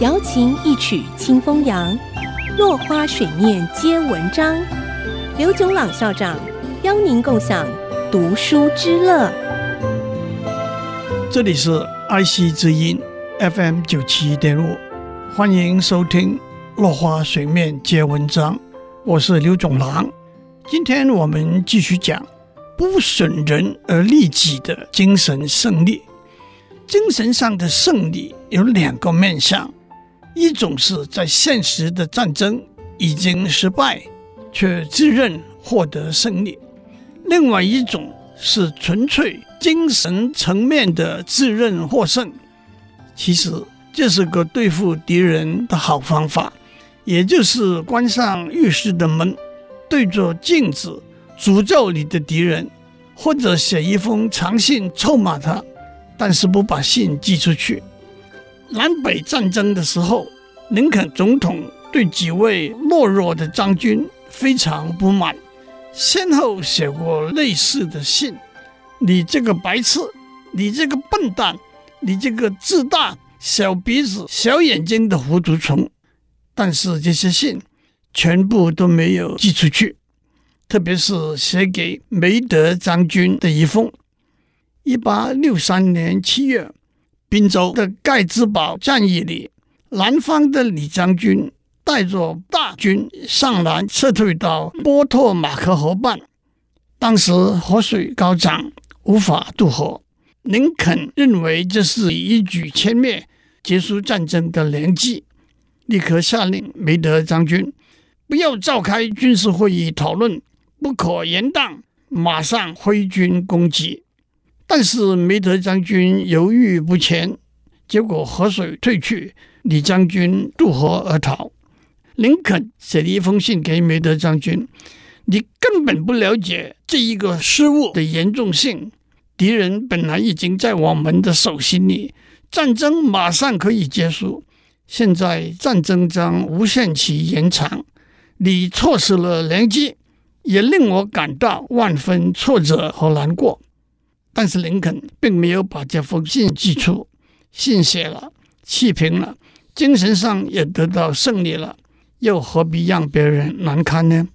瑶琴一曲清风扬，落花水面皆文章。刘炯朗校长邀您共享读书之乐。这里是 IC 之音 FM 九七点五，欢迎收听《落花水面皆文章》，我是刘炯朗。今天我们继续讲不损人而利己的精神胜利。精神上的胜利有两个面向。一种是在现实的战争已经失败，却自认获得胜利；另外一种是纯粹精神层面的自认获胜。其实这是个对付敌人的好方法，也就是关上浴室的门，对着镜子诅咒你的敌人，或者写一封长信臭骂他，但是不把信寄出去。南北战争的时候，林肯总统对几位懦弱的将军非常不满，先后写过类似的信：“你这个白痴，你这个笨蛋，你这个自大、小鼻子、小眼睛的糊涂虫。”但是这些信全部都没有寄出去，特别是写给梅德将军的一封。一八六三年七月。宾州的盖茨堡战役里，南方的李将军带着大军上南撤退到波托马克河畔。当时河水高涨，无法渡河。林肯认为这是一举歼灭、结束战争的良机，立刻下令梅德将军不要召开军事会议讨论，不可延宕，马上挥军攻击。但是梅德将军犹豫不前，结果河水退去，李将军渡河而逃。林肯写了一封信给梅德将军：“你根本不了解这一个失误的严重性。敌人本来已经在我们的手心里，战争马上可以结束。现在战争将无限期延长，你错失了良机，也令我感到万分挫折和难过。”但是林肯并没有把这封信寄出，信写了，气平了，精神上也得到胜利了，又何必让别人难堪呢？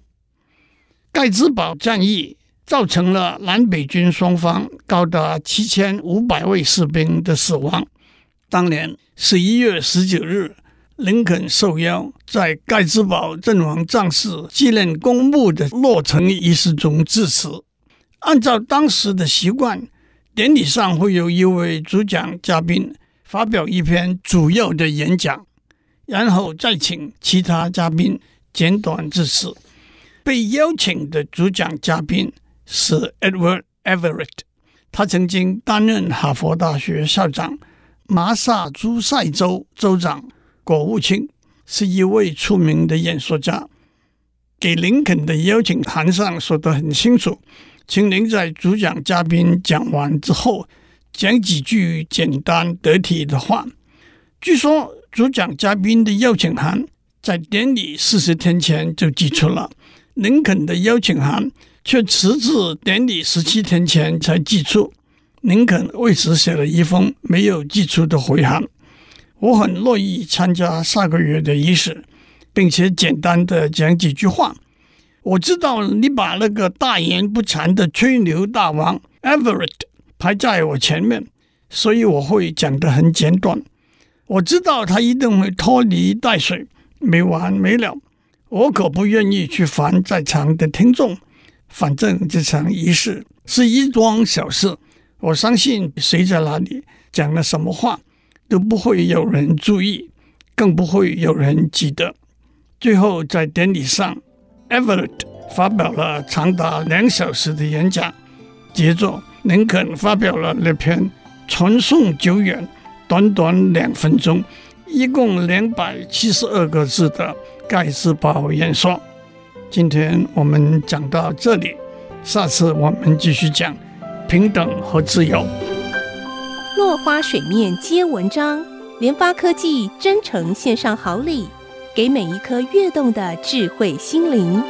盖茨堡战役造成了南北军双方高达七千五百位士兵的死亡。当年十一月十九日，林肯受邀在盖茨堡阵亡将士纪念公墓的落成仪式中致辞。按照当时的习惯，典礼上会有一位主讲嘉宾发表一篇主要的演讲，然后再请其他嘉宾简短致辞。被邀请的主讲嘉宾是 Edward Everett，他曾经担任哈佛大学校长、麻萨诸塞州州长、国务卿，是一位出名的演说家。给林肯的邀请函上说得很清楚。请您在主讲嘉宾讲完之后，讲几句简单得体的话。据说主讲嘉宾的邀请函在典礼四十天前就寄出了，林肯的邀请函却迟至典礼十七天前才寄出。林肯为此写了一封没有寄出的回函。我很乐意参加下个月的仪式，并且简单的讲几句话。我知道你把那个大言不惭的吹牛大王 Everett 排在我前面，所以我会讲得很简短。我知道他一定会拖泥带水，没完没了。我可不愿意去烦在场的听众。反正这场仪式是一桩小事，我相信谁在哪里讲了什么话都不会有人注意，更不会有人记得。最后在典礼上。Everett 发表了长达两小时的演讲，接着林肯发表了那篇传颂久远、短短两分钟、一共两百七十二个字的盖茨堡演说。今天我们讲到这里，下次我们继续讲平等和自由。落花水面皆文章，联发科技真诚献上好礼。给每一颗跃动的智慧心灵。